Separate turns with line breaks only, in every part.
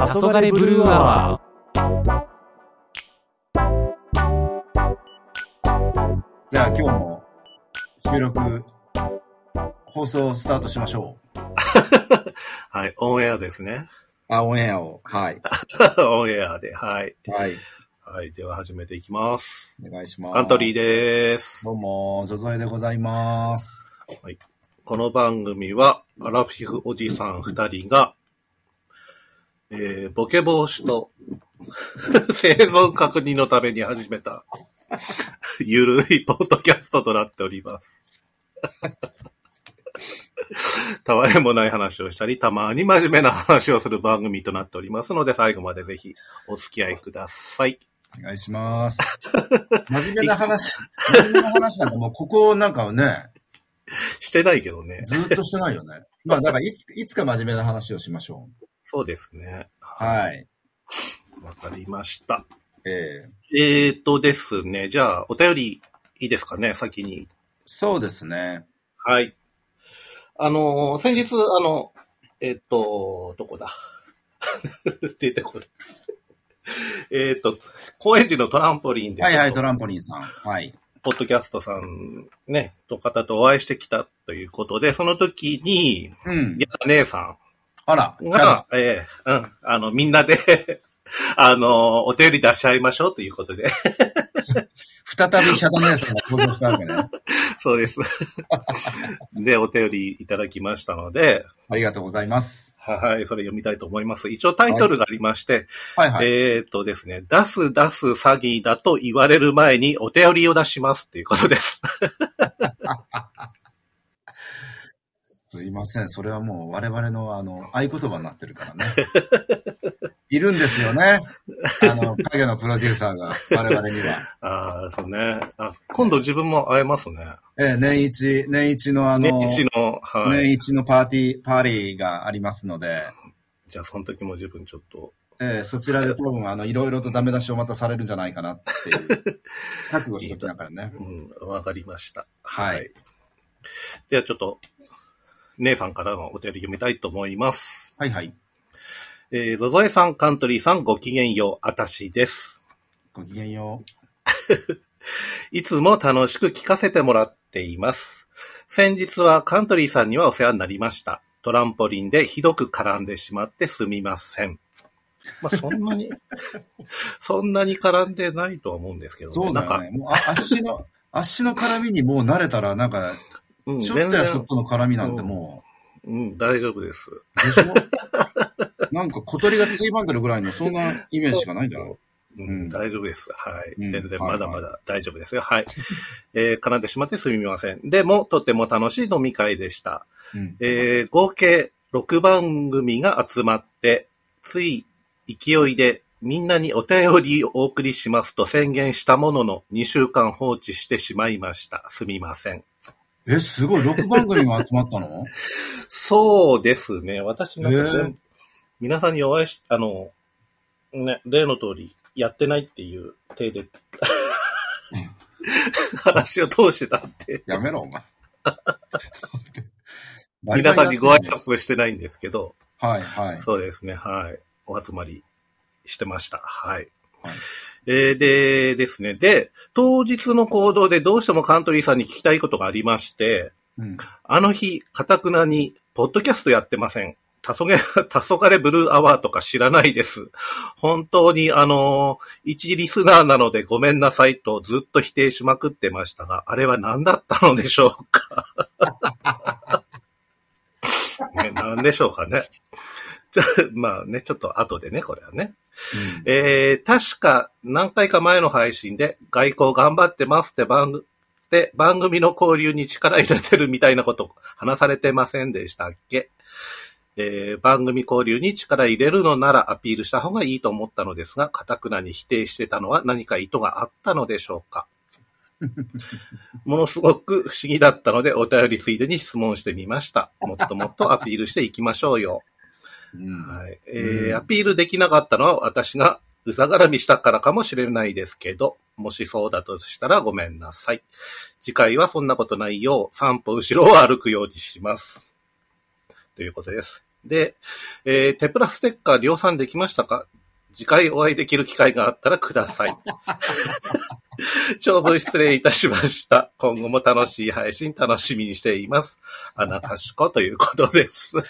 黄昏ブルーアワ
じゃあ今日も収録、放送スタートしましょう。
はい、オンエアですね。
あ、オンエアを。はい。
オンエアで、はい。
はい。
はい、では始めていきます。
お願いします。
カントリーです。
どうも、ゾゾエでございます。
はいこの番組は、アラフィフおじさん二人が、えー、ボケ防止と 生存確認のために始めた、ゆるいポッドキャストとなっております。たわいもない話をしたり、たまに真面目な話をする番組となっておりますので、最後までぜひお付き合いください。
お願いします。真面目な話、真面目な話なんかもうここなんかね、
してないけどね。
ずーっとしてないよね。まあ、だからいつ、いつか真面目な話をしましょ
そうですね。
う。はい。
わかりました。
ええ
えーとですね、じゃあ、お便りいいですかね、先に。
そうですね。
はい。あのー先日、あの、えっ、と、どこだ？出てこる。えっと、高円寺のトランポリンで、
はいはい、トランポリンさん。はい。
ポッドキャストさんね、と方とお会いしてきたということで、その時に、
うん。
や姉さ
あら、
んが、ええうん、あの、みんなで、あの、お便り出し合いましょうということで、
再びヒャダ姉さんが登場したわけね。
そうです。で、お便りいただきましたので、
ありがとうございます。
はい、それ読みたいと思います。一応タイトルがありまして、
はいはい。
えっ、とですね、出す出す詐欺だと言われる前にお便りを出しますっていうことです。
すいません。それはもう我々のあの、合言葉になってるからね。いるんですよね。あの、影のプロデューサーが我々には。
ああ、そうねあ。今度自分も会えますね。
ええ年一、年一のあの、
年始の、はい。
年一のパーティー、パーリーがありますので、
じゃあその時も自分ちょっと、
ええそちらで多分あの、いろいろとダメ出しをまたされるんじゃないかなっていう、覚悟しときながらね。
うん、わかりました。
はい。
ではちょっと、姉さんからのお便り読みたいと思います。
はいはい。
えー、ゾゾエさん、カントリーさん、ごきげんよう、あたしです。
ごきげんよ
いつも楽しく聞かせてもらっています。先日はカントリーさんにはお世話になりました。トランポリンでひどく絡んでしまってすみません。まあ、そんなに、そんなに絡んでないとは思うんですけど
う。そうだよね。
なんか、
もうあ足の、足の絡みにもう慣れたら、なんか、
うん、
ちょっとやそっとの絡みなんても
うん、大丈夫です。
しょ？なんか小鳥がついばんでるぐらいの、そんなイメージしかないんだろ
うん、
うん
大丈夫です。はい。
うん
全然
はい
まだまだ大丈夫ですよ。はい。えー絡んでしまってすみません。でも、とても楽しい飲み会でした。
う。うん。
えー合計6番組が集まって、つい勢いでみんなにお便りをお送りしますと宣言したものの2週間放置してしまいました。すみません。
え、すごい、6番組が集まったの？
そうですね。私なんか全部
へー
皆さんにお会いし、あの、ね、例の通りやってないっていう体で 話を通してたって。
やめろ、お前。
皆さんにご挨拶してないんですけど、
はい、はい。
そうですね、はい。お集まりしてました。はい。
はい
えーでですね。で、当日の行動でどうしてもカントリーさんに聞きたいことがありまして、
うん。
あの日、かたくなに、ポッドキャストやってません。たそげ、たそがれブルーアワーとか知らないです。本当に、あの、一リスナーなのでごめんなさいとずっと否定しまくってましたが、あれは何だったのでしょうか？ね、何でしょうかね。まあね、ちょっと後でね、これはね。えー、確か何回か前の配信で外交頑張ってますって番組で番組の交流に力入れてるみたいなこと話されてませんでしたっけ？えー番組交流に力入れるのならアピールした方がいいと思ったのですが、かたくなに否定してたのは何か意図があったのでしょうか？ものすごく不思議だったので、お便りついでに質問してみました。もっともっとアピールしていきましょうよ。
うん。
はい。え
うん
ーアピールできなかったのは私がうざがらみしたからかもしれないですけど、もしそうだとしたらごめんなさい。次回はそんなことないよう、散歩後ろを歩くようにします。ということです。で、えー、テプラステッカー量産できましたか？次回お会いできる機会があったらください。長文失礼いたしました。今後も楽しい配信楽しみにしています。あなたしこということです。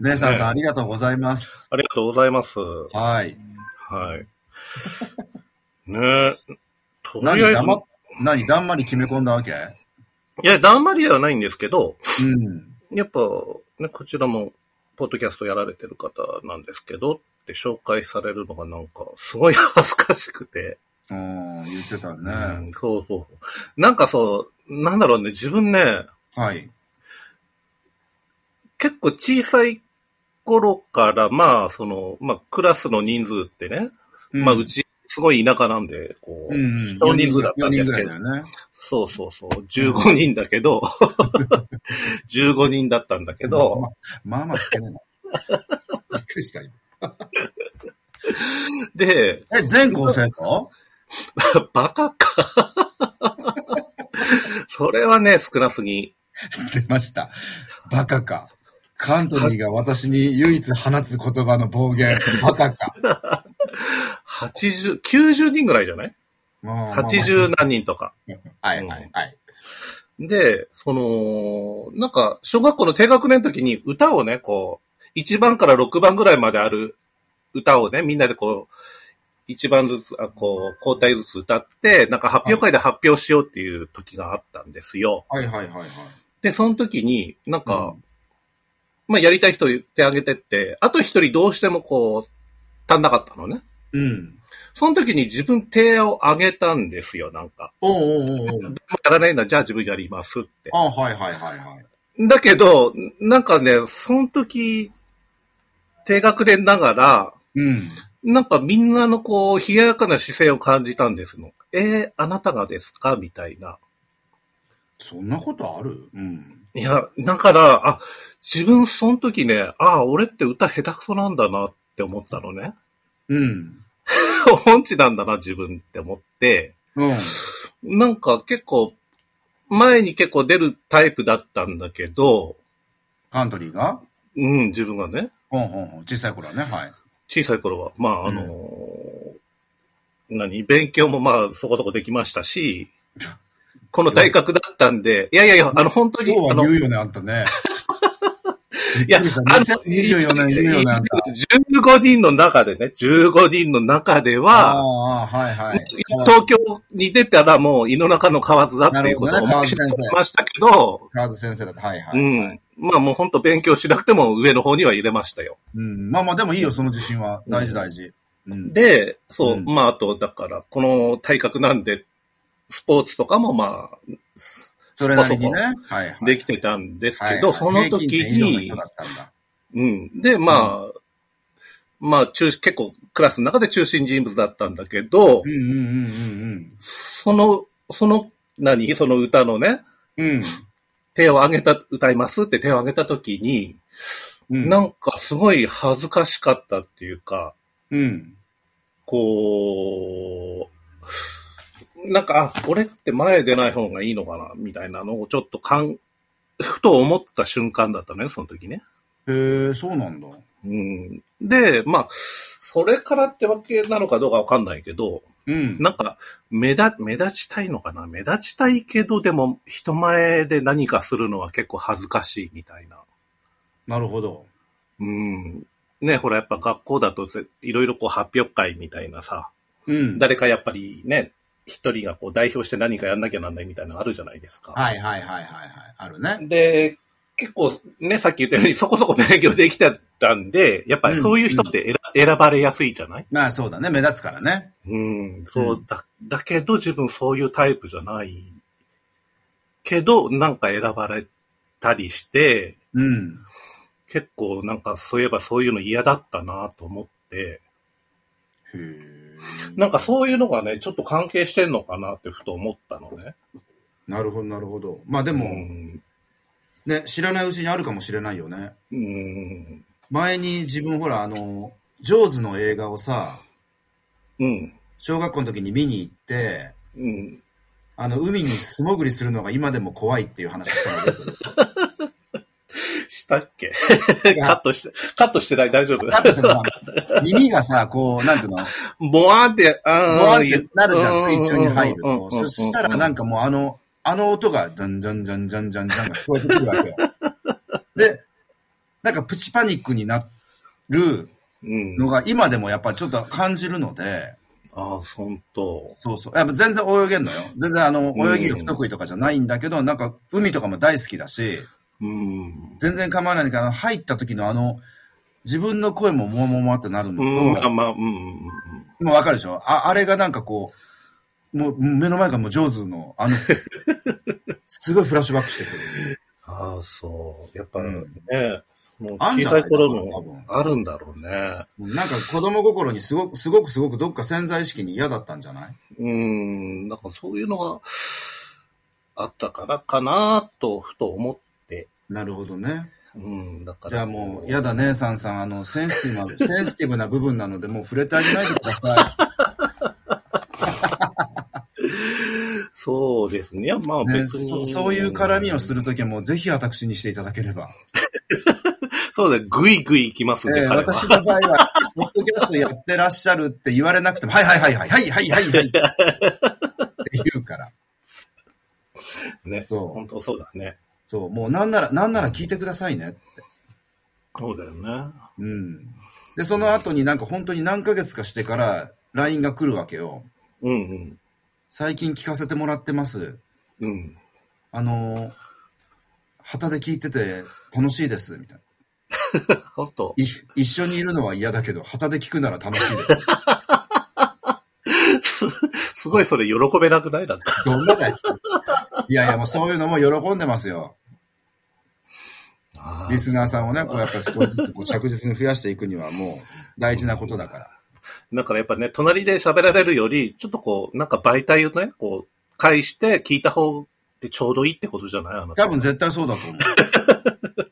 レンさんさん、ありがとうございます。
ありがとうございます。
はい。
はい。ねえ。とり
何、
あえず
何、だんまり決め込んだわけ？
いや、だんまりではないんですけど、
うん。
やっぱ、ね、こちらも、ポッドキャストやられてる方なんですけど、って紹介されるのがなんか、すごい恥ずかしくて。
うん、言ってた
う
ね。
んそうそう。なんかそう、なんだろうね、自分ね、
はい。
結構小さい頃から、まあ、その、まあ、クラスの人数ってね、まあ、うち、すごい田舎なんで、こう、
うん、うん。
少人数だったん
4
ですけど
人ぐらいだ、よね。
そうそうそう、15人だけど、15人だったんだけど、
まあまあ少ないな。びっくりした、今。
で、
え、全校生徒？
バカか。それはね、少なすぎ。
出ました。バカか。カントリーが私に唯一放つ言葉の暴言。バカか。
80、90人ぐらいじゃない？
もう
?80 何人とか。
はいはいはい。
で、その、なんか、小学校の低学年の時に歌をね、こう、1番から6番ぐらいまである歌をね、みんなでこう、1番ずつ、あこう、交代ずつ歌って、なんか発表会で発表しようっていう時があったんですよ。
はいはいはいはい。
で、その時に、なんか、
うん
まあ、やりたい人言ってあげてって、あと一人どうしてもこう、足んなかったのね。
うん。
その時に自分手を挙げたんですよ、なんか。
おうおうおう
やらないんだ、じゃあ自分やりますって。
あはいはいはいはい。
だけど、なんかね、その時、低学年ながら、
うん。
なんかみんなのこう、冷ややかな姿勢を感じたんですの。えー、あなたがですか？みたいな。
そんなことある？うん。
いや、だから、あ、自分その時ね、あ、俺って歌下手くそなんだなって思ったのね。
うん。
音痴なんだな、自分って思って、
うん。
なんか結構、前に結構出るタイプだったんだけど、
カントリーが？
うん、自分がね、
ほんほんほん。小さい頃はね、はい。
小さい頃は、まあ、あのー何、勉強もまあ、そこそこできましたし、この大学だったんで、いやいやいや、あの、本当に、
今日
あの、
は言うよね、あんたね。
いや、
びっくりした2024年言うよね、あんた。
15人の中でね、15人の中で
あ
は、
あ、はいはい。
東京に出たらもう胃の中の蛙だっていうことを
なるほどね
思い知らされましたけど、
河津先生だった。はいはい。
うん。まあもう本当勉強しなくても上の方には入れましたよ。
うん。まあまあ、でもいいよ、その自信は。大事大事。うん。
で、そう、
うん
まああと、だから、この体格なんで、スポーツとかもまあ、
それなりにね。はいはい。
できてたんですけど、その時に。うん。で、まあ、まあ、中、結構クラスの中で中心人物だったんだけど
う、んうんうん
その、その、何？その歌のね、
うんうん。
手を挙げた、歌いますって手を挙げた時に、
うん。
なんかすごい恥ずかしかったっていうか、
うん。
こう、なんか、あ、俺って前出ない方がいいのかな、みたいなのをちょっとかん、ふと思った瞬間だったのよ、その時ね。
へえ、そうなんだ。
うん。で、まあ、それからってわけなのかどうかわかんないけど、
うん。
なんか、目立、目立ちたいのかな目立ちたいけど、でも、人前で何かするのは結構恥ずかしいみたいな。
なるほど。
うん。ね、ほら、やっぱ学校だとせ、いろいろこう発表会みたいなさ、
うん。
誰かやっぱりね、一人がこう代表して何かやんなきゃなんないみたいなのあるじゃないですか。
はいはいはいはいはい。あるね。
で、結構ね、さっき言ったようにそこそこ勉強できてたんで、やっぱりそういう人って選,、選ばれやすいじゃない？
まあそうだね。目立つからね。
うん、そうだ、だけど自分そういうタイプじゃない。けど、なんか選ばれたりして、
うん。
結構なんかそういえばそういうの嫌だったなと思って、
へえ。
なんかそういうのがね、ちょっと関係してんのかなってふと思ったのね。
なるほどなるほど。まあでも、
うん。
ね、知らないうちにあるかもしれないよね。
うん。
前に自分ほら、あの、ジョーズの映画をさ、
うん。
小学校の時に見に行って、
うん。
あの、海に素潜りするのが今でも怖いっていう話をしたの覚えてる
したっけ？カットして、カットしてない？大丈夫？
だってさ、耳がさ、こう、なんていうの、
ボワーって、
ボワンってなるじゃん、
うん
水中に入ると。そしたらなんかもうあの、あの音が、じゃんじゃんじゃんじゃんじゃんじゃんが聞こえてくるわけよ。で、なんかプチパニックになる
うん。
のが今でもやっぱちょっと感じるので、
ああ、本当。
そうそう。やっぱ全然泳げんのよ。全然あの、
うん
泳ぎが不得意とかじゃないんだけど、なんか海とかも大好きだし、
うん。
全然構わないんだけど、入った時のあの、自分の声ももわもわってなるの
うん、まあ、うんうんうん。
もうわかるでしょ？ああれがなんかこう、もう目の前がもう上手の、あの、すごいフラッシュバックしてくる。
ああ、そう。やっぱ
うん
ね、もう
あんじゃない
小さい頃のあるんだろうね。
なんか子供心にすごく、すごくすごくどっか潜在意識に嫌だったんじゃない？
うん、なんかそういうのがあったからかなと、ふと思って。
なるほどね。
うん、だから。
じゃあもう、やだね、さんさん、あの、センシティブな、センシティブな部分なので、もう触れてあげないでくださ
そうですね。いや、まあ
い。ね、
別に、
そそういう絡みをするときはもうぜひ私にしていただければ。
そうだ、ぐいぐい行きますんで、
えー。私の場合は、ポッドキャストやってらっしゃるって言われなくても、はいはいはいはい、はいはいはいはい。って言うから。
ね。
そう
本当そうだね。
そう、もうなんなら、なんなら聞いてくださいね。
そうだよね。
うん。で、その後になんか本当に何ヶ月かしてから LINE が来るわけよ。
うんうん。
最近聞かせてもらってます。
うん。
あのー、旗で聞いてて楽しいです。みたいな。
本当
い一緒にいるのは嫌だけど、旗で聞くなら楽しいです。
すごいそれ喜べなくない？なんか。
どんなだよ。いやいや、もうそういうのも喜んでますよ。リスナーさんをね、こうやっぱり少しずつこう着実に増やしていくにはもう大事なことだから。
だからやっぱね、隣で喋られるより、ちょっとこう、なんか媒体をね、こう、返して聞いた方でちょうどいいってことじゃない？あの
多分絶対そうだと思う。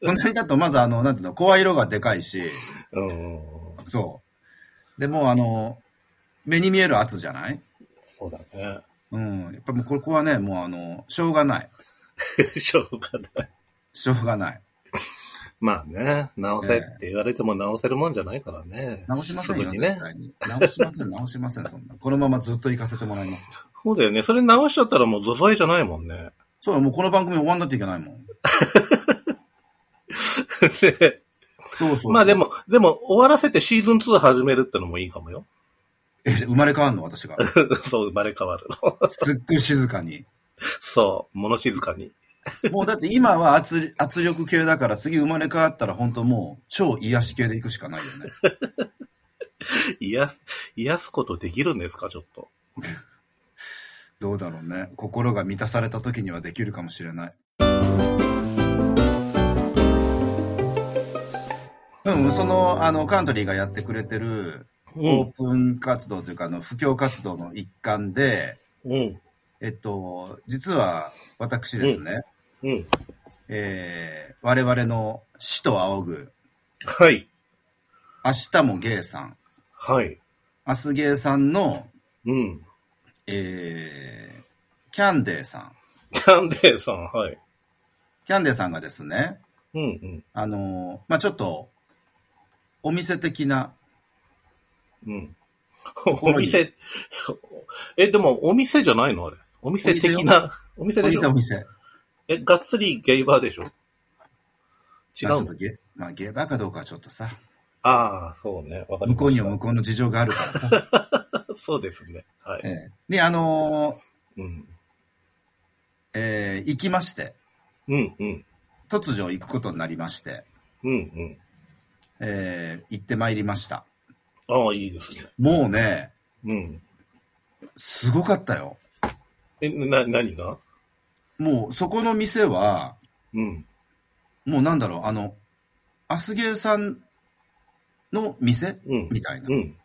隣だとまずあの、なんていうの、声色がでかいし、
うん。
そう。で、もうあの、目に見える圧じゃない？
そうだね。
うん。やっぱもうここはね、もうあの、しょうがない。
しょうがない。
しょうがない。
まあね、直せって言われても直せるもんじゃないからね。
直しませんよ、
ね。
直しません、直しません、そんな。このままずっと行かせてもらいますよ。
そうだよね。それ直しちゃったらもうゾゾイじゃないもんね。
そうよもうこの番組終わんなきゃいけないもん。
で
そうそう。
まあで。も、でも終わらせてシーズン2始めるってのもいいかもよ。
え、生まれ変わんの私が。
そう、生まれ変わるの。
すっごい静かに。
そう、物静かに。
もうだって今は圧圧力系だから次生まれ変わったら本当もう超癒し系で行くしかないよね。
癒す、癒すことできるんですか、ちょっと。
どうだろうね。心が満たされた時にはできるかもしれない。うん、その、あの、カントリーがやってくれてる、オープン活動というか、あの、布教活動の一環で、
うん。
えっと、実は、私ですね、
うん。
えー、我々の死と仰ぐ、
はい。
明日もゲイさん、
はい。
明日ゲイさんの、
うん。
えー、キャンデーさん。
キャンデーさん、はい。
キャンデーさんがですね、
うんうん。
あのまあ、ちょっと、お店的な、
うん。お店、え、でもお店じゃないのあれ？お店的な、お店
お店
でしょ？
お店。
え、がっつりゲイバーでしょ？違うの？
まあゲ、まあ、ゲーバーかどうかはちょっとさ、
ああ、そうね。
向こうには向こうの事情があるからさ。
そうですね。はい。
ええで、あの
うん。
えー行きまして、
うんうん。
突如行くことになりまして、
うんうん。
えー行ってまいりました。
ああ、いいですね。
もうね、
うん。
すごかったよ。
え、な、何が？
もう、そこの店は、
うん。
もうなんだろう、あの、アスゲーさんの店
うん。
みたいな
う。ん。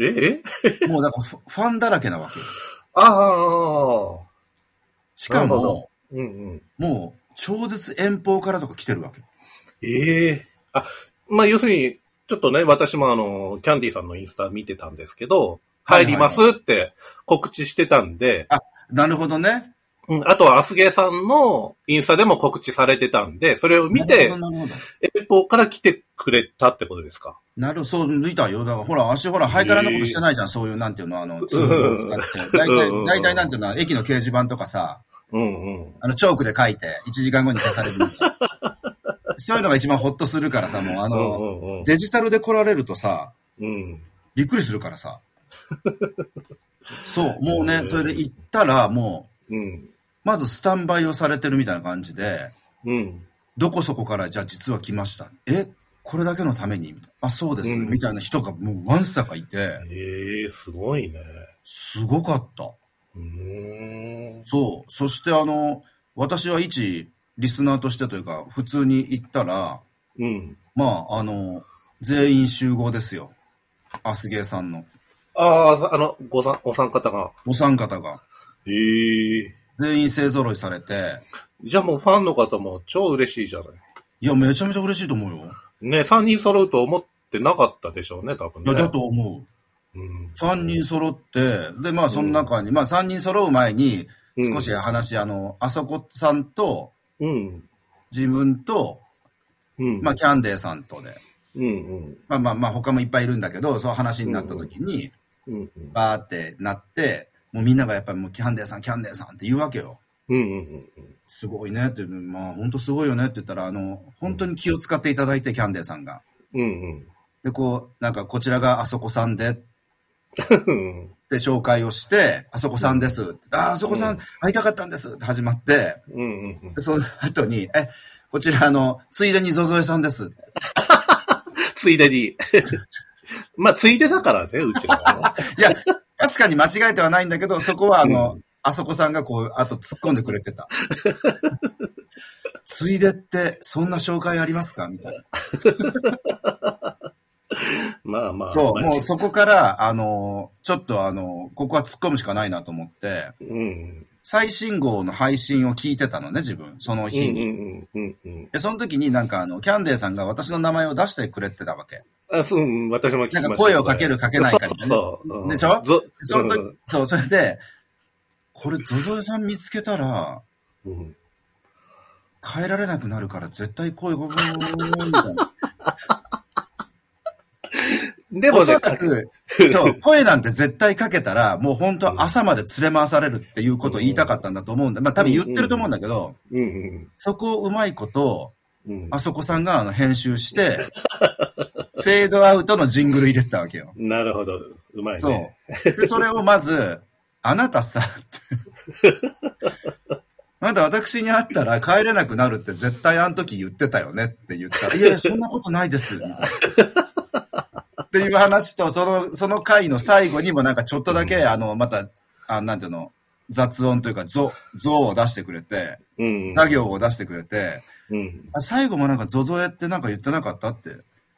ええ？
もうだからフファンだらけなわけよ。
ああ。
しか
なるほ
も、
うんうん。
もう、超絶遠方からとか来てるわけ。
ええあ、まあ、要するに、ちょっとね、私もあの、キャンディーさんのインスタ見てたんですけど、
はいはい
入りますって告知してたんで、
なるほどね。
うん、あとはアスゲーさんのインスタでも告知されてたんで、それを見て、
なるほどなるほど
エポから来てくれたってことですか？
なるほど、そう、見たよ。だから、ほら、足、ほら、ハイカラなことしてないじゃん、そういう、なんていうの、あの、ツールを使って。大体、大体、なんていうの、駅の掲示板とかさ、
うんうん。
あの、チョークで書いて、1時間後に消される。そういうのが一番ホッとするからさ、もう、あ
う
の、
んうん
デジタルで来られるとさ、
うん。
びっくりするからさ。そう、もうね、それで行ったら、もう、
うん。
まずスタンバイをされてるみたいな感じで、
うん。
どこそこから、じゃあ実は来ました。え？これだけのために？みたいなあ、そうです、
うん
みたいな人がもうワンサかいて、
ええすごいね。
すごかった。
うーん。
そう。そしてあの、私は一リスナーとしてというか、普通に行ったら、
うん。
まあ、あの、全員集合ですよ。アスゲーさんの。
ああ、あの、ごさん、お三方が。
お三方が。
ええ
全員勢揃いされて、
じゃあもうファンの方も超嬉しいじゃない。
いや、めちゃめちゃ嬉しいと思うよ。
ね、三人揃うと思ってなかったでしょうね、多分ね。
いや、だと思う。
うん。
3人揃って、で、まあ、その中に、まあ、3人揃う前に、
うん
少し話、あの、あそこさんと、
うん。
自分と、
うん。
まあ、キャンデーさんとで、
うんうん。
まあまあまあ、他もいっぱいいるんだけど、そう話になった時に、
うんうん。
バーってなって、もうみんながやっぱりもうキャンデーさん、キャンデーさんって言うわけよ。
うんうんうん。
すごいねって、まあ、本当すごいよねって言ったら、あの、本当に気を使っていただいて、キャンデーさんが。
うんうん。
で、こう、なんか、こちらがあそこさんで、
うん
で、紹介をして、あそこさんですって。あ、あそこさ
うん
ん、会いたかったんですって始まって、
うんうん。
でその後に、え、こちら、あの、ついでにゾゾエさんです。
ついでに。まあ、ついでだからね、うちらはね。
いや、確かに間違えてはないんだけど、そこは、あの、あそこさんがこう、あと突っ込んでくれてた。ついでって、そんな紹介ありますか？みたいな。
まあまあ。
そう、
まあ
もうそこから、あの、ちょっとあの、ここは突っ込むしかないなと思って、
うん。
最新号の配信を聞いてたのね、自分。その
うん
日に。
うんうんうん。
で、その時になんかあの、キャンデーさんが私の名前を出してくれてたわけ。
あ、そう、うん私も聞きました。
なんか声をかけるかけないかみたいな
そうそうそう。
でしょ？
ぞ
その時、そう、それで、これ、ゾゾエさん見つけたら、
うんうん
変えられなくなるから絶対声ごぼーみたいな。
でもね
おそら、く、そう、声なんて絶対かけたら、もう本当朝まで連れ回されるっていうことを言いたかったんだと思うんだ。まあ多分言ってると思うんだけど、
うんうん
そこをうまいこと、
うん。
あそこさんがあの編集して、フェードアウトのジングル入れてたわけよ。
なるほど。うまいね。
そう。で、それをまず、あなたさ、あなた私に会ったら帰れなくなるって絶対あの時言ってたよねって言ったら、いやいや、そんなことないです。っていう話と、その、その回の最後にもなんかちょっとだけ、あの、また、あなんていうの、雑音というか、ゾ、ゾを出してくれて、
うん。
作業を出してくれて、
うん。
あ最後もなんかゾゾエってなんか言ってなかったって。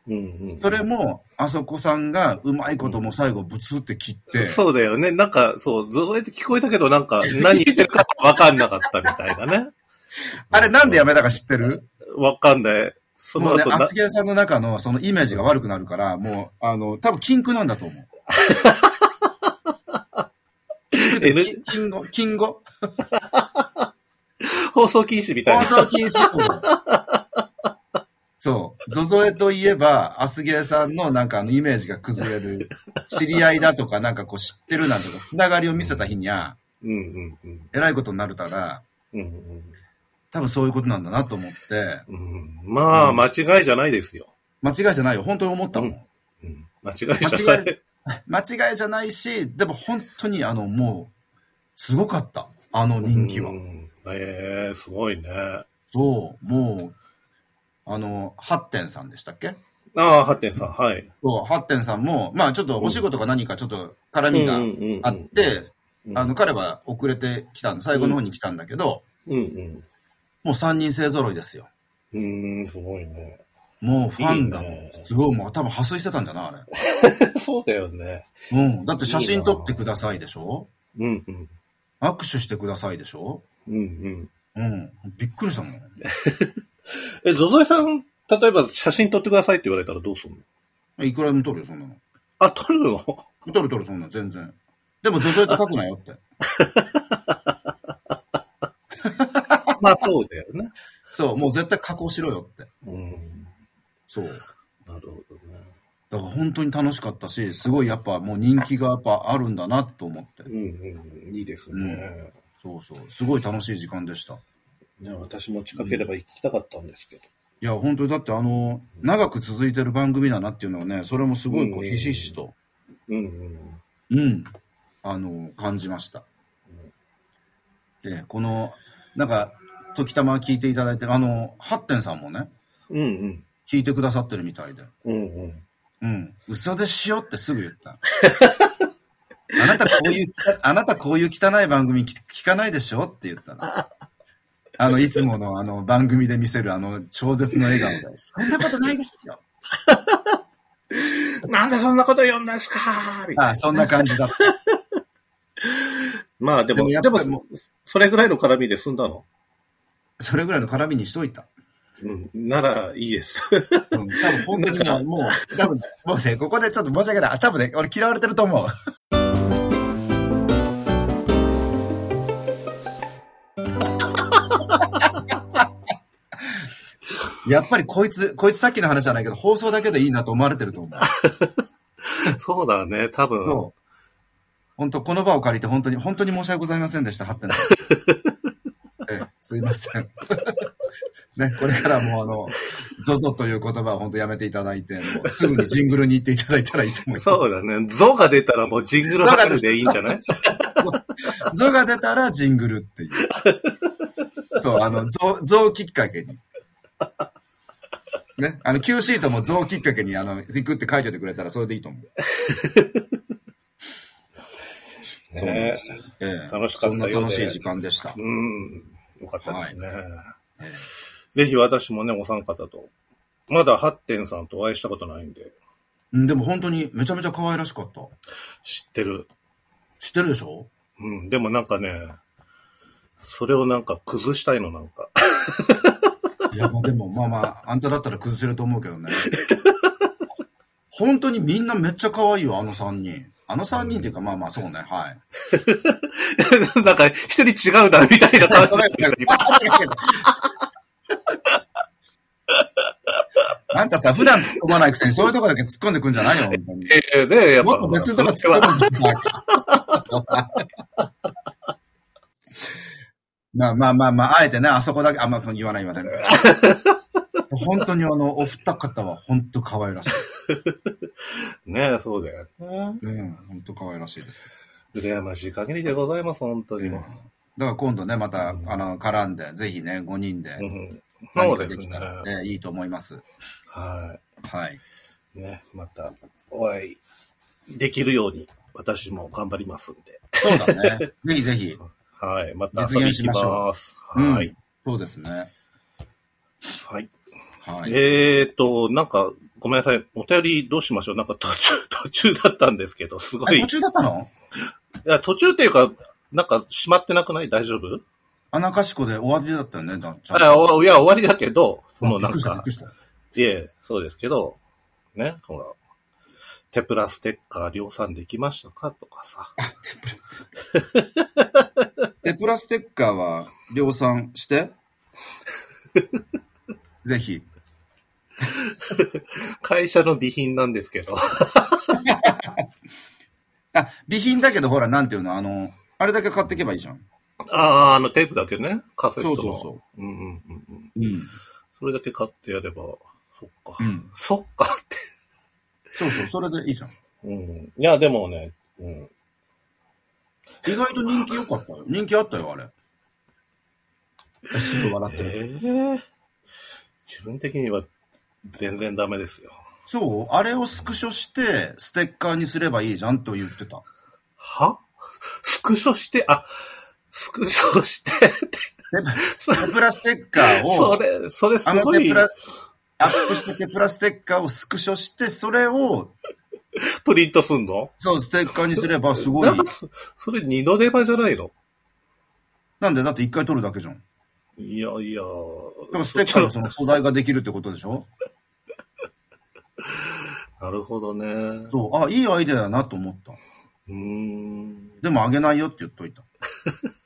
うんうん。
それも、あそこさんがうまいことも最後ブツって切って、
そうだよね。なんか、そう、ゾゾエって聞こえたけど、なんか、何言ってるかわかんなかったみたいなね。
あれなんでやめたか知ってる？
わかんない。そ
もうね、アスゲーさんの中のそのイメージが悪くなるから、もう、あの、多分禁句なんだと思う。禁禁語、禁語
放送禁止みたいな。
放送禁止。そう。ゾゾエといえば、アスゲーさんのなんかあのイメージが崩れる。知り合いだとか、なんかこう知ってるなんとか、つながりを見せた日には、
うんうんうん。
えらいことになるから、
うん
多分そういうことなんだなと思って、
うんうん、まあ、間違いじゃないですよ。
間違いじゃないよ。本当に思ったもん。
うん、間違いじゃない。
間違いじゃないし、でも本当にあの、もう、すごかった。あの人気は
う。んええすごいね。
そう、もう、あの、ハッテンさんでしたっけ？
ああ、ハッテンさん、はい。
そう、ハッテンさんも、まあちょっとお仕事か何かちょっと絡みがあって、
うん、
あの、彼は遅れてきたん最後の方に来たんだけど、
うんうん。
もう3人勢揃いですよ。
うーん、すごいね。
もうファンがすごい、もう多分破水してたんじゃないあれ。
そうだよね。
うん。だって写真撮ってくださいでしょ？
うんうん。
握手してくださいでしょ？
うんうん。
うん。びっくりしたもん。
え、ゾゾエさん、例えば写真撮ってくださいって言われたらどうするの？
いくらでも撮るよ、そんなの。
あ、撮るの？
撮る撮る、そんなの全然。でも、ゾゾエと書くなよって。
まあそうだよね。
そう、もう絶対加工しろよって。
うん。
そう。
なるほどね。
だから本当に楽しかったし、すごいやっぱもう人気がやっぱあるんだなと思って。
うんうん。いいですね。
そうそう。すごい楽しい時間でした。
ね、私も近ければ行きたかったんですけど。
いや、本当にだってあの、長く続いてる番組だなっていうのはね、それもすごいこう、
うん
ひしひしと、
うんうん。
うん、あの、感じました。で、この、なんか、時たま聞いていただいてる、あの、ハッテンさんもね、
うんうん。
聞いてくださってるみたいで、
うんうん。
うん、嘘でしよってすぐ言った。あなたこういう、あなたこういう汚い番組聞聞かないでしょって言ったの。あの、いつものあの番組で見せるあの超絶の笑顔で。そんなことないですよ。
なんでそんなこと言うんですか？みたいな
あそんな感じだった。
まあでも、
でも
でも、それぐらいの絡みで済んだの？
それぐらいの絡みにしといた。
うん。なら、いいです。
うん、多分本当にもう、多分、もうね、ここでちょっと申し訳ない。あ多分ね、俺嫌われてると思う。やっぱりこいつ、こいつさっきの話じゃないけど、放送だけでいいなと思われてると思う。
そうだね、多分。
本当、この場を借りて本当に、本当に申し訳ございませんでした、ハッテナ。ええ、すいません。ね、これからもうあの、ゾゾという言葉を本当やめていただいて、もうすぐにジングルに行っていただいたらいいと思います。
そうだね。ゾが出たらもうジングルハルでいいんじゃない？
ゾが出たらジングルっていう。そう、あの、ゾ、ゾきっかけに。ね、あの、Q シートもゾきっかけに、あの、行くって書いててくれたらそれでいいと思う。
ね
ええ、
楽しかった
そんな楽しい時間でした。
うん。よかったですね。
ええ
ぜひ私もね、お三方と。まだハッテンさんとお会いしたことないんで、
うんでも本当にめちゃめちゃ可愛らしかった。
知ってる。
知ってるでしょ？
うん。でもなんかね、それをなんか崩したいの、なんか。
いや、まあでも、まあまあ、あんただったら崩せると思うけどね。本当にみんなめっちゃ可愛いよ、あの3人。あの3人っていうか、まあまあそうね、はい。
なんか、一人違うな、みたいな感じで。
あんたさ、普段突っ込まないくせにそういうとこだけ突っ込んでくんじゃないよ、本当に。
ええねやっぱ。
もっと別のとこ突っ込むんじゃない まあまあまあまあ、あえてね、あそこだけ、あんま言わない言わない。本当にあの、お二方は本当可愛らしい。
ねそうだよね。
うん、本当可愛らしいです。
羨ましい限りでございます、本当に。
だから今度ね、また、あの、絡んで、ぜひね、5人で
うん。
何か
で
きたら、えいいと思います。
は
はい。
い。ね、また、お会いできるように、私も頑張りますんで。
そうだね。ぜひぜひ。
はい。また
実現しましょう
ます。
うん
はい。
そうですね。
はい。
はい。
えーと、なんか、ごめんなさい。お便りどうしましょうなんか途中、途中だったんですけど、すごい。い
あ途中だったの？
や、途中っていうか、なんか閉まってなくない？大丈夫？
穴かしこで終わりだったよね、だちゃん
あ
と。
おいや、終わりだけど、その
あ
なんか。いえ、そうですけど、ね、ほら、テプラステッカー量産できましたか？とかさ。
テプラステッカーは量産して。ぜひ。
会社の備品なんですけど。
あ、備品だけどほら、なんていうの、あの、あれだけ買っていけばいいじゃん。
ああ、あのテープだけね、カセットの。
そうそうそ
うんうんうんうん。
うん。
それだけ買ってやれば、そっか。
うん。
そっかって。
そうそう、それでいいじゃん。
うん。いや、でもね、うん。
意外と人気良かったよ。人気あったよ、あれ。えすごい笑って
え
る。
え自分的には全然ダメですよ。
そう？あれをスクショして、ステッカーにすればいいじゃんと言ってた。
は？スクショして、あ、スクショして、そ
テプラステッカー
そ
を、
れ、それすごい。
アップしたテプラステッカーをスクショして、それを、
プリントすんの？
そう、ステッカーにすればすごい。
そそれ二度手間じゃないの？
なんで？だって一回取るだけじゃん。
いやいや。
だからステッカーのその素材ができるってことでしょ？
なるほどね。う
そう、あ、いいアイデアだなと思った。
ーん。
でもあげないよって言っといた。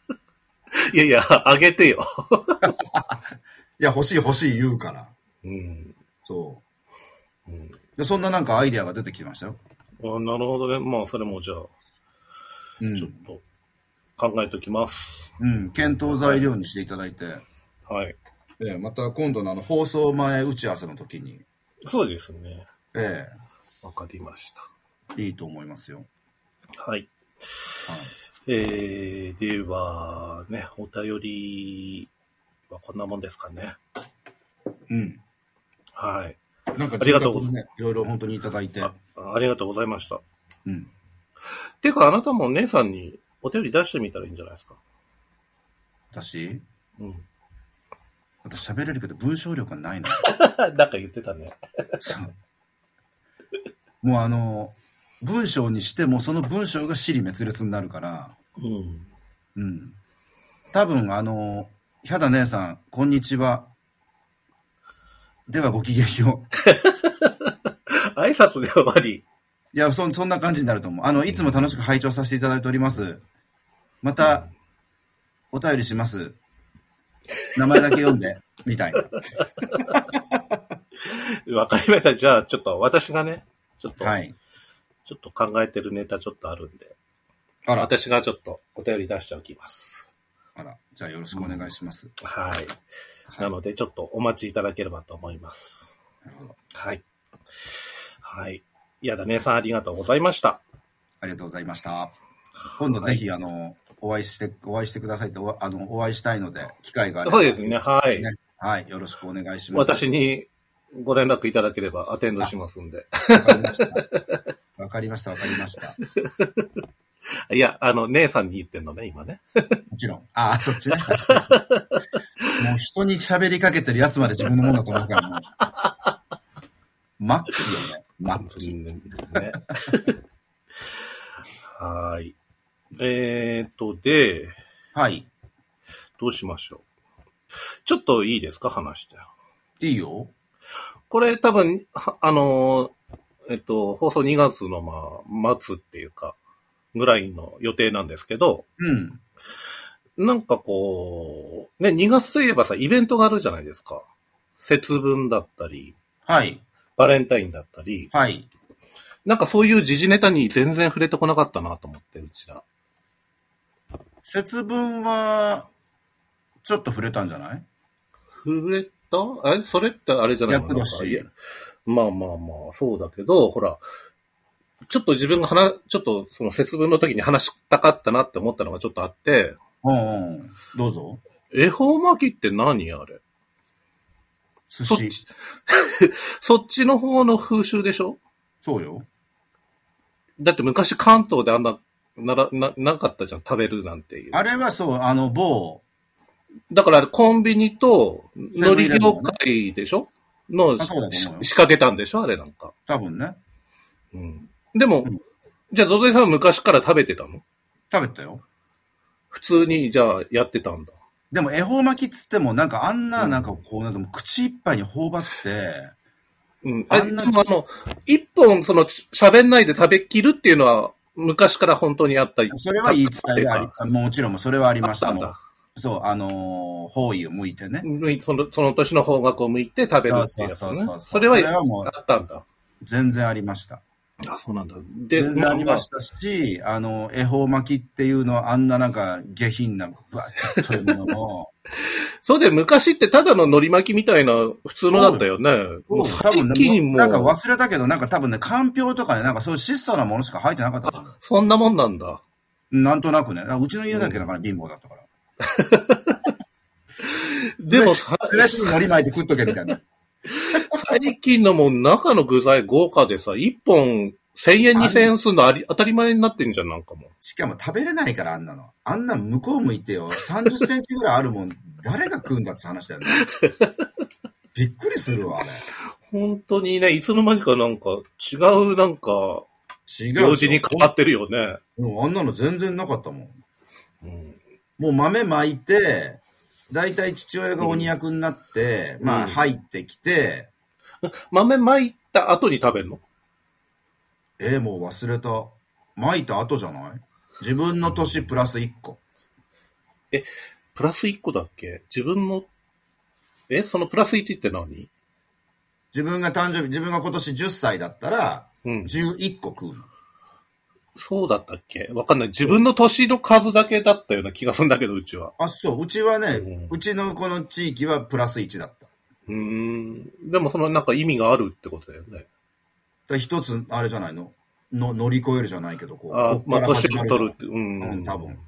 いやいや、あげてよ。
いや、欲しい欲しい言うから。
うん。
そう。
うん
で、そんななんかアイデアが出てきましたよ。
あなるほどね。まあ、それもじゃあ、
うん。
ちょっと考えときます。
うん。検討材料にしていただいて、
はい。
ええまた今度のあの放送前打ち合わせの時に、
そうですね。
え
わかりまし
えいいと思いますよ。
た。はい。
はい。
えー、では、ね、お便りはこんなもんですかね。
うん。
はい。
なんか、
ありがとうござい
ね、いろいろ本当にいただいて。
あありがとうございました。
うん。
てか、あなたも姉さんにお便り出してみたらいいんじゃないですか。
私？
うん。
私喋れるけど文章力がないの。
なんか言ってたね。
そうもうあの、文章にしてもその文章が尻滅裂になるから、
うん。
うん。多分あの、ヒャダ姉さん、こんにちは。ではごきげんよう。
挨拶で終わり。
いや、そ、そんな感じになると思う。あの、いつも楽しく拝聴させていただいております。また、お便りします。名前だけ読んで、みたいな。
わかりました。じゃあ、ちょっと私がね、ちょっと、
はい。
ちょっと考えてるネタちょっとあるんで、
あら、
私がちょっとお便り出しておきます。
あら、じゃあよろしくお願いします。
はい。
はい
なので、ちょっとお待ちいただければと思います。
なるほど。
はい。はい。いやだ姉さんありがとうございました。
ありがとうございました。今度ぜひ、あの、お会いして、お会いしてくださいって、おあの、お会いしたいので、機会があれば。
そうですね。はい。
ねはい。よろしくお願いします。
私にご連絡いただければアテンドしますんで。
わかりました。わかりました、わかりました。
いや、あの、姉さんに言ってんのね、今ね。
もちろん。ああ、そっちね。もう人に喋りかけてるやつまで自分のものだと思うから。マッキーよね。マッキー。
ね。はーい。えーっと、で、
はい。
どうしましょう。ちょっといいですか？話して。
いいよ。
これ多分、はあのー、えっと、放送2月のまあ、末っていうか、ぐらいの予定なんですけど、
うん。
なんかこう、ね、2月といえばさ、イベントがあるじゃないですか。節分だったり、
はい。
バレンタインだったり、
はい。
なんかそういう時事ネタに全然触れてこなかったなと思って、うちら。
節分は、ちょっと触れたんじゃない？
触れた？え？それってあれじゃないの？かいやまあまあまあ、そうだけど、ほら、ちょっと自分が話、ちょっとその節分の時に話したかったなって思ったのがちょっとあって、
うんうん。どうぞ。
恵方巻きって何あれ？
寿
そっ そっちの方の風習でしょ？
そうよ。
だって昔関東であんな、なら、な、なかったじゃん、食べるなんていう。
あれはそう、あの、某、
だからコンビニと、海苔業界でしょ？の、仕掛けたんでしょ？あれなんか。
多分ね。
うん。でも、
うん
じゃあ、ゾゾエさんは昔から食べてたの？
食べたよ。
普通に、じゃあ、やってたんだ。
でも、恵方巻きっつっても、なんかあんな、
うん
なんかこう、なんか口いっぱいに頬張って、
うん。え、
あんな
あの、一本、その、ち喋んないで食べきるっていうのは、昔から本当にあった。
それは言い伝えがあり
か、
もちろんそれはありました。あの
あったんだ。
そう、あのー、方位を向いてね。
その、その年の方角を向いて食べるっていうね
そうそうそうそう。
それは
それはもう
あったんだ。
全然ありました。
あ、そうなんだ。で、
全然ありましたし、あの、恵方巻きっていうのはあんななんか下品な、ぶわっというものも、
そうで、昔ってただの海苔巻きみたいな普通のだったよね。もう
多
最
分
もう
なんか忘れたけど、なんか多分ね、かんぴょうとかね、なんかそういう質素なものしか入ってなかったと思う。
そんなもんなんだ。
なんとなくね。うちの家だけだから貧乏だったから。
でも、
飯
さ
飯に海苔巻いて食っとけみたいな。
最近のもう中の具材豪華でさ、1本1000円2000円するのあり当たり前になってんじゃん、なんかもう。
しかも食べれないから、あんなの。あんな向こう向いてよ。30センチぐらいあるもん、誰が食うんだって話だよね。びっくりするわ、あれ。
本当にね、いつの間にかなんか違うなんか、
違う。
行事に変わってるよね。
もうあんなの全然なかったもん。
うん
もう豆巻いて、だいたい父親が鬼役になって、
うん
まあ入ってきて、
豆巻いた後に食べるの？
えー、もう忘れた。巻いた後じゃない？自分の年プラス1個。
プラス1個だっけ？自分の、えそのプラス1って何？
自分が誕生日、自分が今年10歳だったら、
うん。
11個食うの。
そうだったっけ？わかんない。自分の年の数だけだったような気がするんだけど、うちは。
あ、そう。うちはね、
うん
うちのこの地域はプラス1だった。
うーん。でもそのなんか意味があるってことだよね。
で一つ、あれじゃないの？の乗り越えるじゃないけど、こう。
あまあ年を取るって。うん。
うん多分。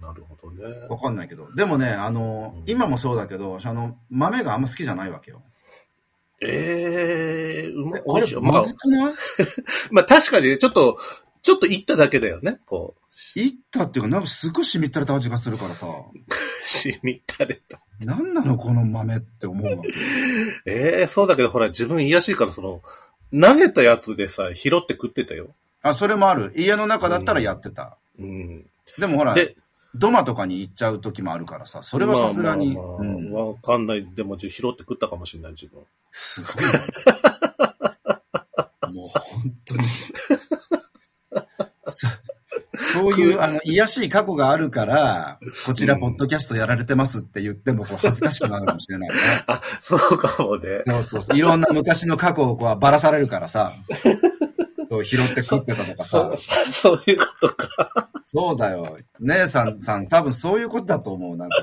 なるほどね。
わかんないけど。でもね、あの、
うん
今もそうだけど、あの、豆があんま好きじゃないわけよ。
ええー、うま
えあれ
ま
ず、くない？
まあ確かにね、ちょっと、ちょっといっただけだよね。こう、
いったっていうか、なんかすごいしみったれた味がするからさ、
しみったれた。
なんなのこの豆って思うわけ。
ええそうだけど、ほら、自分癒やしいから、その、投げたやつでさ、拾って食ってたよ。
あ、それもある。家の中だったらやってた。
うん。
でもほら、
で、
土間とかに行っちゃう時もあるからさ、それはさすがに、
まあまあ
うん
かんない。でも、拾って食ったかもしれない、自分。
すごいな。もう本当に。そ そういう、あの、癒やしい過去があるから、こちら、ポッドキャストやられてますって言っても、こう、恥ずかしくなるかもしれないね。
あ、そうかもね。
そうそうそう。いろんな昔の過去をこう、ばらされるからさ。そう、拾って食ってたとかさ
そ。そういうことか。
そうだよ。姉さんさん、多分そういうことだと思う。なんか。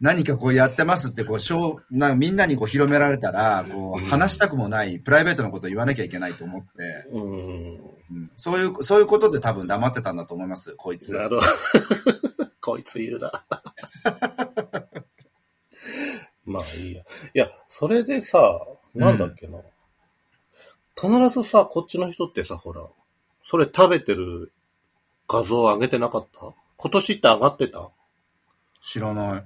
何かこうやってますって、こう、しょうなみんなにこう広められたら、こう、
うん
話したくもない、プライベートなことを言わなきゃいけないと思って、
うん。
うんそういう、そういうことで多分黙ってたんだと思います、こいつ。
なるほど。こいつ言うな。まあいいや。いや、それでさ、なんだっけな。必ずさ、こっちの人ってさ、ほら、それ食べてる画像上げてなかった？今年って上がってた？
知らない。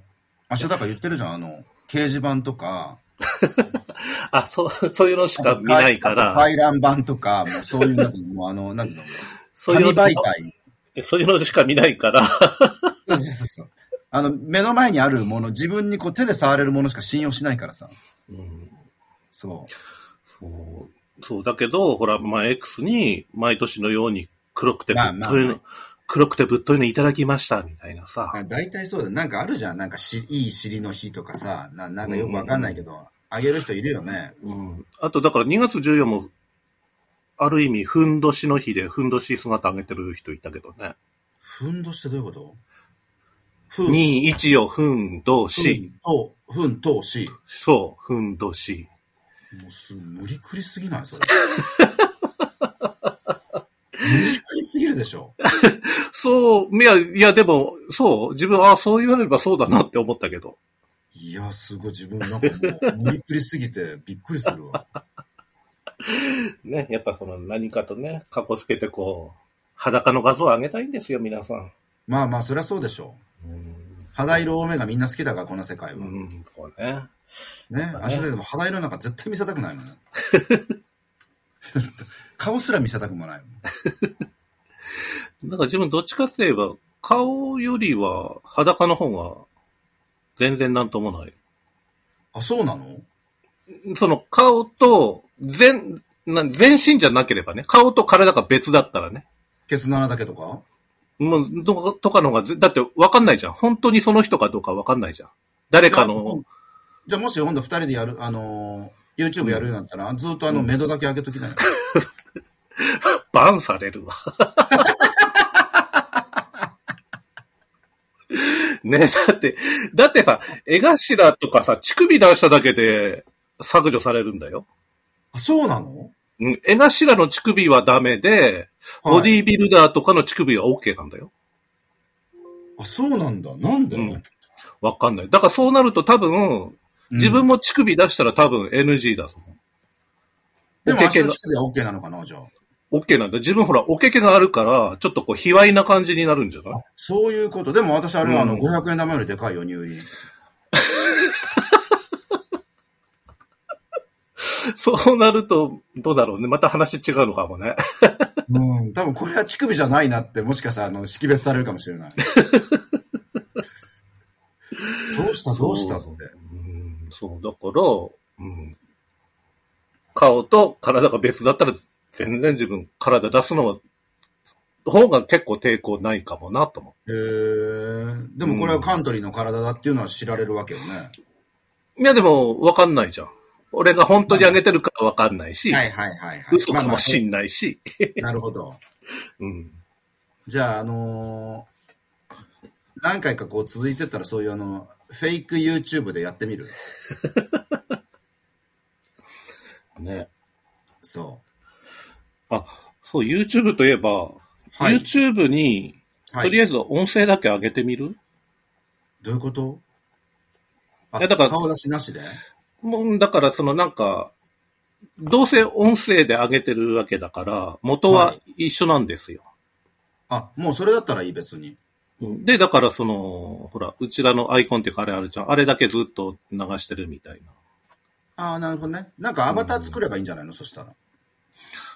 明日だから言ってるじゃん、あの、掲示板とか、
あ、そう、そういうのしか見ないから、
回覧板とか、もうそういうの、もうあの、なんていう。の、
そういうの
紙媒体。
そういうのしか見ないから、
そうそうそう。あの、目の前にあるもの、自分にこう手で触れるものしか信用しないからさ。
うん。
そ
そう、そう。だけど、ほら、まあ、X に毎年のように黒くて
まあまあま
黒くてぶっといのいただきました、みたいなさ。
う。大体そうだ。なんかあるじゃん。なんかし、いい尻の日とかさ。ななんかよくわかんないけど、あげる人いるよね。
うん。あと、だから2月14も、ある意味、ふんどしの日で、ふんどし姿上げてる人いたけどね。
ふんどしってどういうこと？ふん。
2、1をふんど
ふ
し。
ふんとし。
そう、ふんどし。
もうす、無理くりすぎない？それ。無理くりすぎるでしょ。
そう、いや、いや、でも、そう、自分は、あそう言われればそうだなって思ったけど。
いや、すごい自分なんかもう、無理くりすぎてびっくりするわ。
ね、やっぱその何かとね、かこつけてこう、裸の画像を上げたいんですよ、皆さん。
まあまあ、そりゃそうでしょう。
うん、
肌色多めがみんな好きだから、この世界は。
うん、こうね。
ね、明日でも肌色なんか絶対見せたくないもん。顔すら見せたくもないもん。
だから自分どっちかって言えば、顔よりは裸の方が全然なんともない。
あ、そうなの？
その顔と全、な全身じゃなければね、顔と体が別だったらね。
ケツの穴だけとか？
もう、とかとかの方がぜ、だって分かんないじゃん。本当にその人かどうか分かんないじゃん。誰かの、
じゃあもし今度二人でやる、あのー、YouTube やるようになったら、ずっとあの、目処だけ上げときなよ。
バンされるわ。ねだって、だってさ、絵頭とかさ、乳首出しただけで削除されるんだよ。
あ、そうなの？
うん、絵頭の乳首はダメで、ボディービルダーとかの乳首は OK なんだよ。
あ、そうなんだ。なんで、
うんわかんない。だからそうなると多分、自分も乳首出したら多分 NG だと思う。
でも
おけけが
足の乳首は OK なのかなじゃあ。
OK なんだ。自分ほら、おけけがあるから、ちょっとこう、卑猥な感じになるんじゃない？
そういうこと。でも私あれはあの、
うん
500円玉よりでかいよ、入輪。
そうなると、どうだろうね。また話違うのかもね。
うん。多分これは乳首じゃないなって、もしかしたらあの、識別されるかもしれない。どうした？どうしたって。
うん、そう、だから、うん。顔と体が別だったら、全然自分体出すのは方が結構抵抗ないかもなと思って。
へえ。でもこれはカントリーの体だっていうのは知られるわけよね。
いやでも、わかんないじゃん。俺が本当にあげてるかわかんないし、
はいはいはいはい。
嘘かもし
ん
んないし。
なるほど。
うん。
じゃあ、あのー何回かこう続いてったらそういうあの、フェイク YouTube でやってみる？
ね。
そ
あ、そう、YouTube といえば、
はい
YouTube に、
う。はい。
とりあえず音声だけ上げてみる、
どういうこと？あ、
いやだから
顔出しなしで？
もう、だからそのなんか、どうせ音声で上げてるわけだから、元は一緒なんですよ。
あ、もうそれだったらいい別に。
うんで、だからその、ほら、うちらのアイコンっていうかあれあるじゃん。あれだけずっと流してるみたいな。
ああ、なるほどね。なんかアバター作ればいいんじゃないの、そしたら。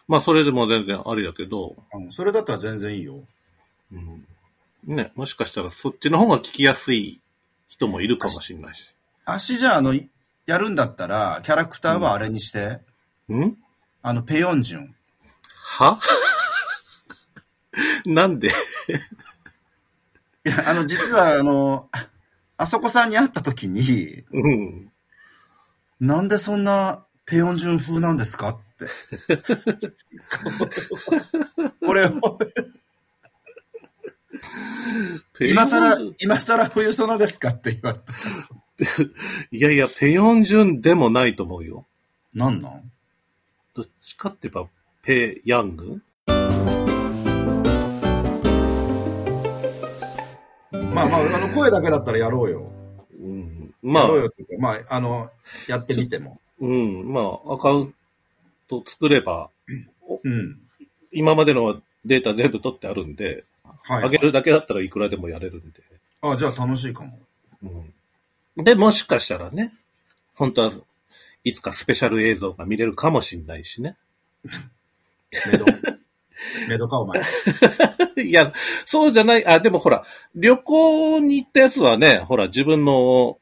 まあ、それでも全然ありだけど、
うんそれだったら全然いいよ。
うん、ね、もしかしたらそっちの方が聞きやすい人もいるかもしれないし。
足じゃあ、あの、やるんだったら、キャラクターはあれにして、
ん
あの、ペヨンジュン。
は？なんで？
いや、あの、実は、あの、あそこさんに会った時に、
うん。
なんでそんなペヨンジュン風なんですかって。これを、今更、今更冬ソナですか？って言われた。
いやいや、ペヨンジュンでもないと思うよ。
なんなん？
どっちかって言えば、ペヤング？
まあまあ、あの、声だけだったらやろうよ。
うん。まあ
やろ、うよっていうか、まあ、あの、やってみても。
うん。まあ、アカウント作れば、
うん。
今までのデータ全部取ってあるんで、
はい。
上げるだけだったらいくらでもやれるんで。
あ、じゃあ楽しいかも。
うん。で、もしかしたらね、本当はいつかスペシャル映像が見れるかもしれないしね。
メド。メドか、お前。
いや、そうじゃない。あ、でもほら、旅行に行ったやつはね、ほら、自分の、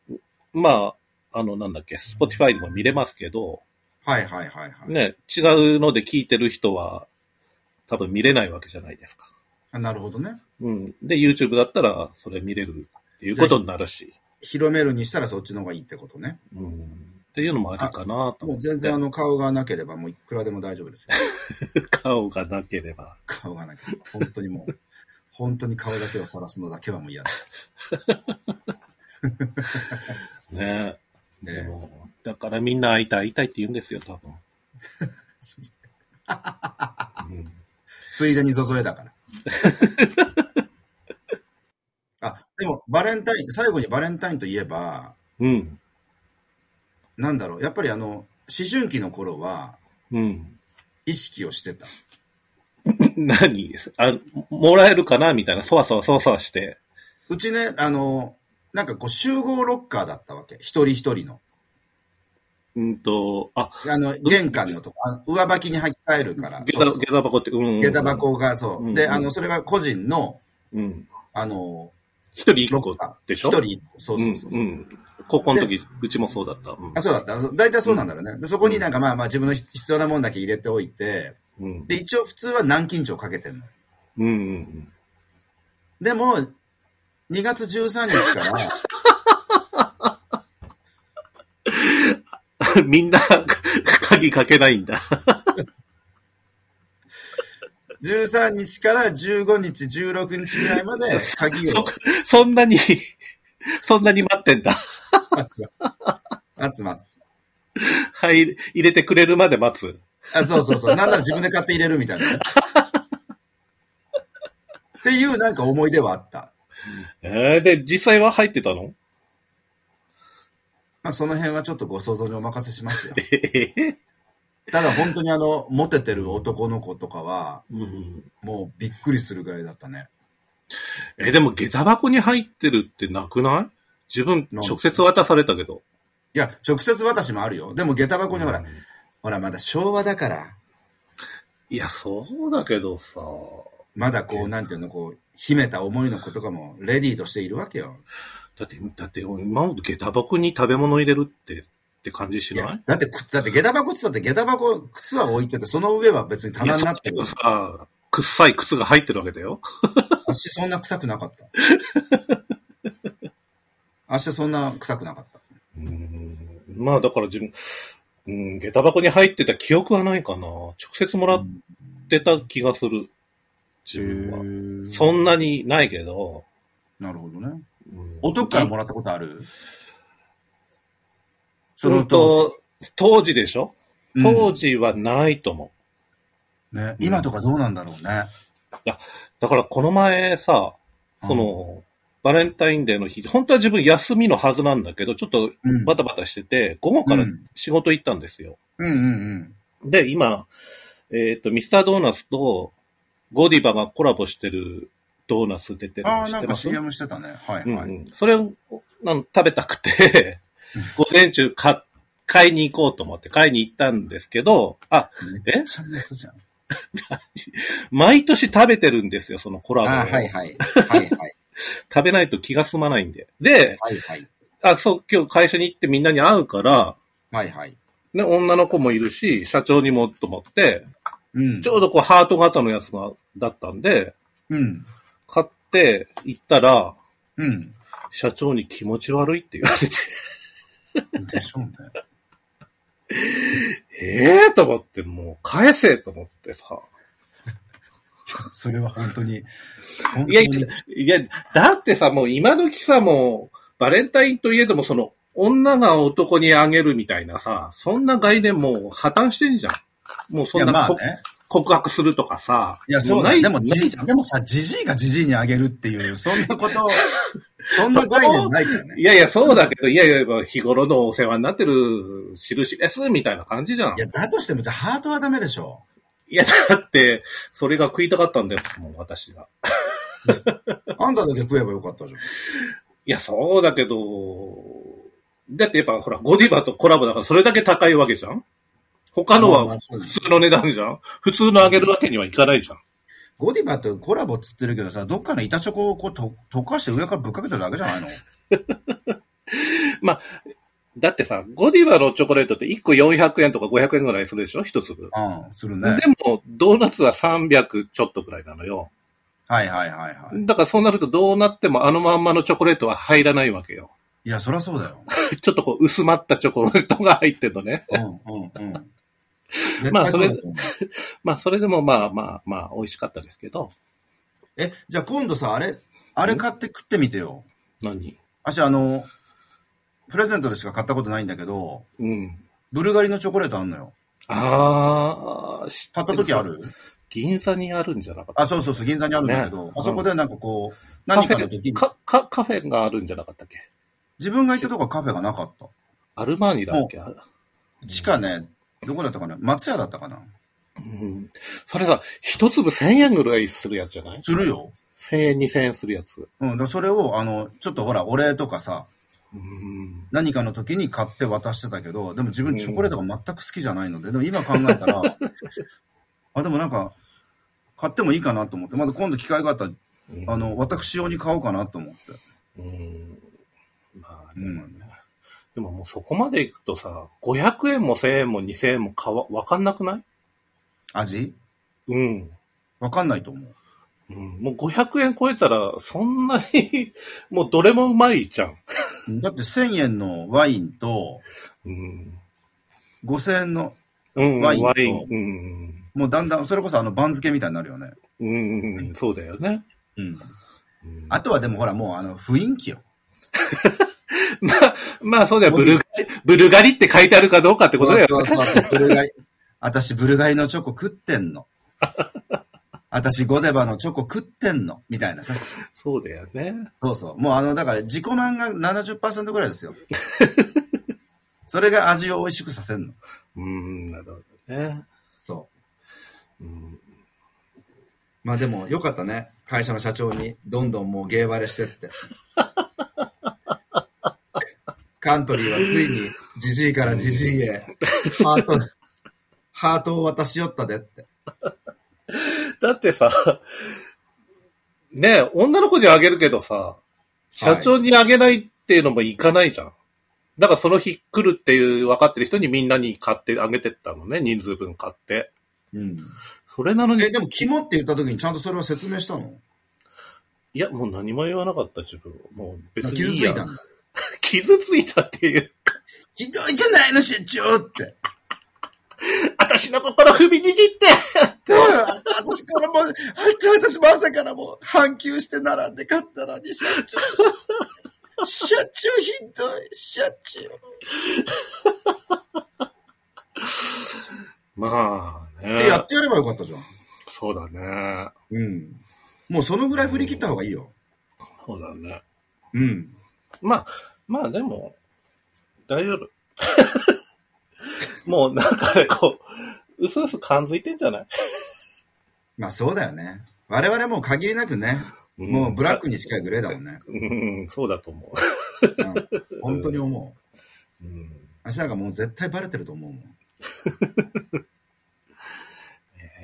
まあ、あの、なんだっけ、 Spotify でも見れますけど、
はいはいはいはい。
ね、違うので聞いてる人は、多分見れないわけじゃないですか。
あなるほどね。
うん。で、YouTube だったら、それ見れるっていうことになるし、
広めるにしたらそっちの方がいいってことね。
うん。っていうのもありかなと。
もう全然あの顔がなければもういくらでも大丈夫ですよ。
顔がなければ。
顔がなければ。本当にもう、本当に顔だけを晒すのだけはもう嫌です。
ね。
ね
でも、だからみんな会いたい会いたいって言うんですよ、多分。う ん
ついでにゾゾエだから。あ、でもバレンタイン、最後にバレンタインといえば、
うん。
なんだろう、やっぱりあの、思春期の頃は
うん。
意識をしてた。
何？あ、もらえるかな？みたいな、そわそわそわそわして。
うちね、あの、なんかこう集合ロッカーだったわけ。一人一人の。
うんと、あ、
あの、玄関のとこ、あの上履きに履き替えるから。
下駄、
そうそう
下駄箱って、うん。
下駄。箱がそう。
うん
で、あの、それが個人の、
うん。
あの、
一人一個でしょ？
一人一個。そうそうそう。
うん。うん。高校の時、うちもそうだった。うん
あ、そうだった。そう大体そうなんだろうね。でそこになんかまあまあ自分の必要なもんだけ入れておいて、
うん。
で、一応普通は南京錠かけてんの。
うんうん
でも、2月13日から、
うん。みんな、鍵かけないんだ。
13日から15日、16日ぐらいまで鍵を
そ、そんなに、そんなに待ってんだ。
待つ。待つ待つ。
はい、入れてくれるまで待つ。
あ、そうそうそう。なんなら自分で買って入れるみたいな。っていうなんか思い出はあった。
えー、で、実際は入ってたの？
まあその辺はちょっとご想像にお任せしますよ。
えー
ただ本当にあの、モテてる男の子とかは、
うん
もうびっくりするぐらいだったね。
え、でも下駄箱に入ってるってなくない？自分直接渡されたけど。
いや、直接渡しもあるよ。でも下駄箱にほら、
うん
ほらまだ昭和だから、
いや、そうだけどさ。
まだこう、なんていうの、こう、秘めた思いの子とかもレディーとしているわけよ。
だって、だって、今下駄箱に食べ物入れるって、って感じし
い
ない？
やだって、くだって下駄箱って言ったって下駄箱、靴は置いてて、その上は別に棚になってる
さ、臭い靴が入ってるわけだよ。
足そんな臭くなかった。足そんな臭くなかった。
うんまあだから自分、うん、下駄箱に入ってた記憶はないかな。直接もらってた気がする。自分は。そんなにないけど。
なるほどね。
うん
男からもらったことある？そ
その
の当
と、当時でしょ？
時。
当時はないと思う。
うんね、今とかどうなんだろうね。
だからこの前さ、その、バレンタインデーの日、本当は自分休みのはずなんだけど、ちょっと
うん、
バタバタしてて、午後から
うん
仕事行ったんですよ。
うんうんうん。
で、今、えっ、と、ミスタードーナツとゴディバがコラボしてるドーナツ出てる
ああ、なんか CM してたね。はいはい。
うんうん、それをなん食べたくて、午前中か買いに行こうと思って買いに行ったんですけど、あ、え
めっちゃメスじゃん。
毎年食べてるんですよ、そのコラボ
あ、はいはい。はいはい。
食べないと気が済まないんで。で、
はいはい。
あ、そう、今日会社に行ってみんなに会うから、
はいはい。
ね、女の子もいるし、社長にもと思って、
うん。
ちょうどこうハート型のやつが、だったんで、
うん。
買って行ったら、
うん。
社長に気持ち悪いって言われて、
でしょうね。
ええと思って、もう返せと思ってさ。
それは本当に。本当
いや、い
に
や、いや、だってさ、もう今時さ、もう、バレンタインといえども、その、女が男にあげるみたいなさ、そんな概念もう破綻してんじゃん。もうそんな、こ
まあね。
告白するとかさ。
いや、そうだ
ない
よ。でも、でもさ、じじいがじじいにあげるっていう、そんなこと、そんな概念ないからね。
いやいや、そうだけど、いやいや、日頃のお世話になってる印です、みたいな感じじゃん。
いや、だとしても、じゃあハートはダメでしょ。
いや、だって、それが食いたかったんだよ、もう私が。
あんただけ食えばよかったじゃん。
いや、そうだけど、だってやっぱほら、ゴディバとコラボだからそれだけ高いわけじゃん他の
まあま
は普通の値段じゃん？普通のあげるわけにはいかないじゃん。
ゴディバとコラボっつってるけどさ、どっかの板チョコをこうと溶かして上からぶっかけてるだけじゃないの？
だってさ、ゴディバのチョコレートって1個400円とか500円ぐらいするでしょ？一粒。
うん、するね。
でも、ドーナツは300ちょっとぐらいなのよ。
はいはいはいはい。
だからそうなるとどうなってもあのまんまのチョコレートは入らないわけよ。
いや、そりゃそうだよ。
ちょっとこう薄まったチョコレートが入ってんのね。
うんうんうん。
まあ
絶対うだと思う。
まあそれでもまあまあまあ美味しかったですけど。
え、じゃあ今度さ、あれ、あれ買って食ってみてよ。
何？
私あの、プレゼントでしか買ったことないんだけど、
うん。
ブルガリのチョコレートあんのよ。
ああ、知
買った時ある？
銀座にあるんじゃなかった？
あ、そうそうそう、銀座にあるんだけど、
ね。
あそこでなんかこう、何かの時に、
か、か、カフェがあるんじゃなかったっけ？
自分が行ったとこはカフェがなかった。
アルマーニだっけ？
地下ね、どこだったかな？松屋だったかな？
うん。それさ、一粒千円ぐらいするやつじゃない？
するよ。
千円、二千円するやつ。
うん、だそれを、あの、ちょっとほら、お礼とかさ、
うん。
何かの時に買って渡してたけど、でも自分チョコレートが全く好きじゃないので、でも今考えたら、あ、でもなんか、買ってもいいかなと思って、まだ今度機会があったら、あの、私用に買おうかなと思って。
うん。まあ、ね。
うん
でももうそこまで行くとさ、500円も1000円も2000円もかわ、わかんなくない？
味？
うん。
わかんないと思う。
うん、もう500円超えたら、そんなに、もうどれもうまいじゃん。
だって1000円のワインと
うん。
5000円の、
うん、
ワインと
ワイン。うん。
もうだんだん、それこそあの番付みたいになるよね。
うん、うん、そうだよね。
うん。
うん
あとはでもほらもうあの雰囲気よ。
まあ、まあそうだよ。ブルガリ、ブルガリって書いてあるかどうかってことだよね。
そうそうそうブルガリ。私ブルガリのチョコ食ってんの。私ゴデバのチョコ食ってんの。みたいなさ。
そうだよね。
そうそう。もうあの、だから自己満が70%ぐらいですよ。それが味を美味しくさせんの。
うん、なるほどね。
そう。
うん、
まあでもよかったね。会社の社長にどんどんもう芸バレしてって。カントリーはついにジジイからジジイへハート、ハートを渡しよったでって。
だってさ、ねえ女の子にあげるけどさ、社長にあげないっていうのもいかないじゃん。だからその日来るっていう分かってる人にみんなに買ってあげてったのね、人数分買って。
うん。
それなのに
え、、でも、肝って言った時にちゃんとそれは説明したの？
いや、もう何も言わなかった自分。もう別に
傷
いいや
ついたんだ。
傷ついたっていうか、
ひどいじゃないの、社長って。
私の心踏みにじって
うん私からも、私まさからも、半休して並んで買ったのに、社長。社長ひどい、社長。
まあね。
で、やってやればよかったじゃん。
そうだね。
うん。もうそのぐらい振り切った方がいいよ。
そうだね。
うん。
まあ、まあでも、大丈夫。もうなんかね、こう、うすうす感づいてんじゃない？
まあそうだよね。我々もう限りなくね、もうブラックに近いグレーだもんね。
うん、そうだと思
うん、本当に思う。
う。うん。
私なんかもう絶対バレてると思うもん。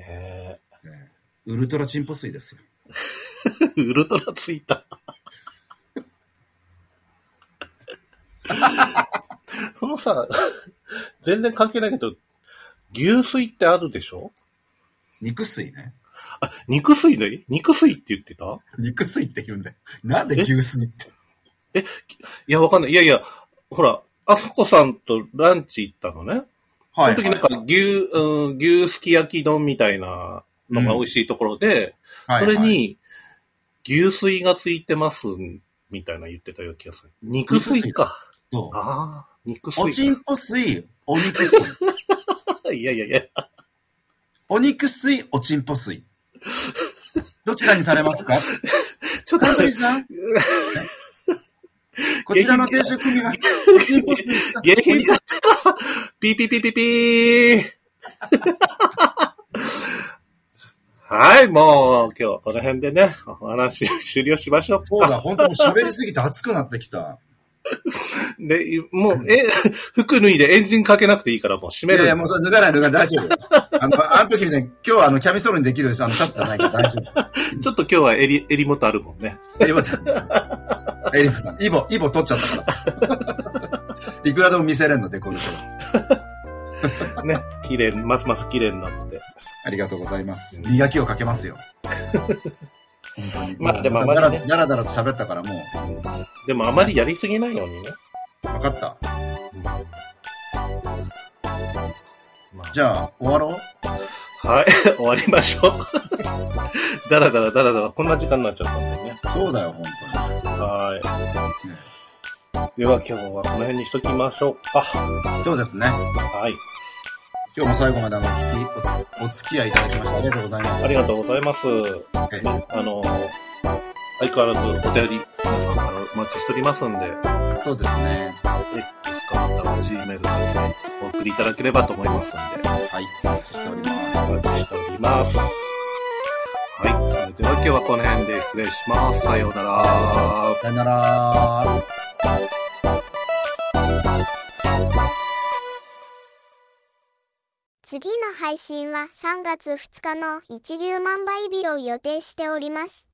え
ねウルトラチンポ水ですよ。
ー、ウルトラついた。そのさ、全然関係ないけど、牛水ってあるでしょ？
肉水ね。
あ、肉水で肉水って言ってた？
肉水って言うんだよ。なんで牛水って？
いや、わかんない。いやいや、ほら、あそこさんとランチ行ったのね。そ
はい。
の時なんか牛、うん、牛すき焼き丼みたいなのが美味しいところで、
はい、
それ
はい、
に牛水がついてますみたいな言ってたような気がする。肉水か。
そう。
ああ、肉
おち
水
んぽ水、お肉水。
か。いやいやいや。
お肉水、おちんぽ水。どちらにされますか？
ちょっと
カントリーさん？こちらの定食には、おちんぽ水
下品だ。ピーピーピーピーピー。はい、もう今日はこの辺でね、お話終了しましょうか。
そうだ、本当に喋りすぎて熱くなってきた。
で、もう、え、服脱いでエンジンかけなくていいからもう閉める。
いやいや、もうそれ脱がない脱がない大丈夫。あの、あの時みたいに、今日はあの、キャミソールにできるあの、シャツじゃないから大丈夫。
ちょっと今日は襟、襟元あるもんね。
エリボタン。エリボタン。イボ、イボ取っちゃったからさ。いくらでも見せれんの、デコルテ。
ね、綺麗、ますます綺麗になって。
ありがとうございます。磨きをかけますよ。
まあでもあま
だら
りね
だらだらと喋ったからも
でもあまりやりすぎないようにね。
う、分かった。
まあ
じゃあ、終わろう？
はい、終わりましょう。だらだらだらだら、こんな時間になっちゃったんでね。
そうだよ、本
はい。では今日はこの辺にしときましょうか。
当に。そうですね。
はい。
今日も最後まであの、聞き、おつ、お付き合いいただきましてありがとうございます。
ありがとうございます。
え
ね、あの、相変わらずお便り皆さんからお待ちしておりますんで、
そうですね。
X かまたは Gmail などでお送りいただければと思いますんで、
はい。お待ちしております。
お待ちしております。はい。それでは今日はこの辺で失礼します。さようなら。
さよなら。
次の配信は3月2日の一粒万倍日を予定しております。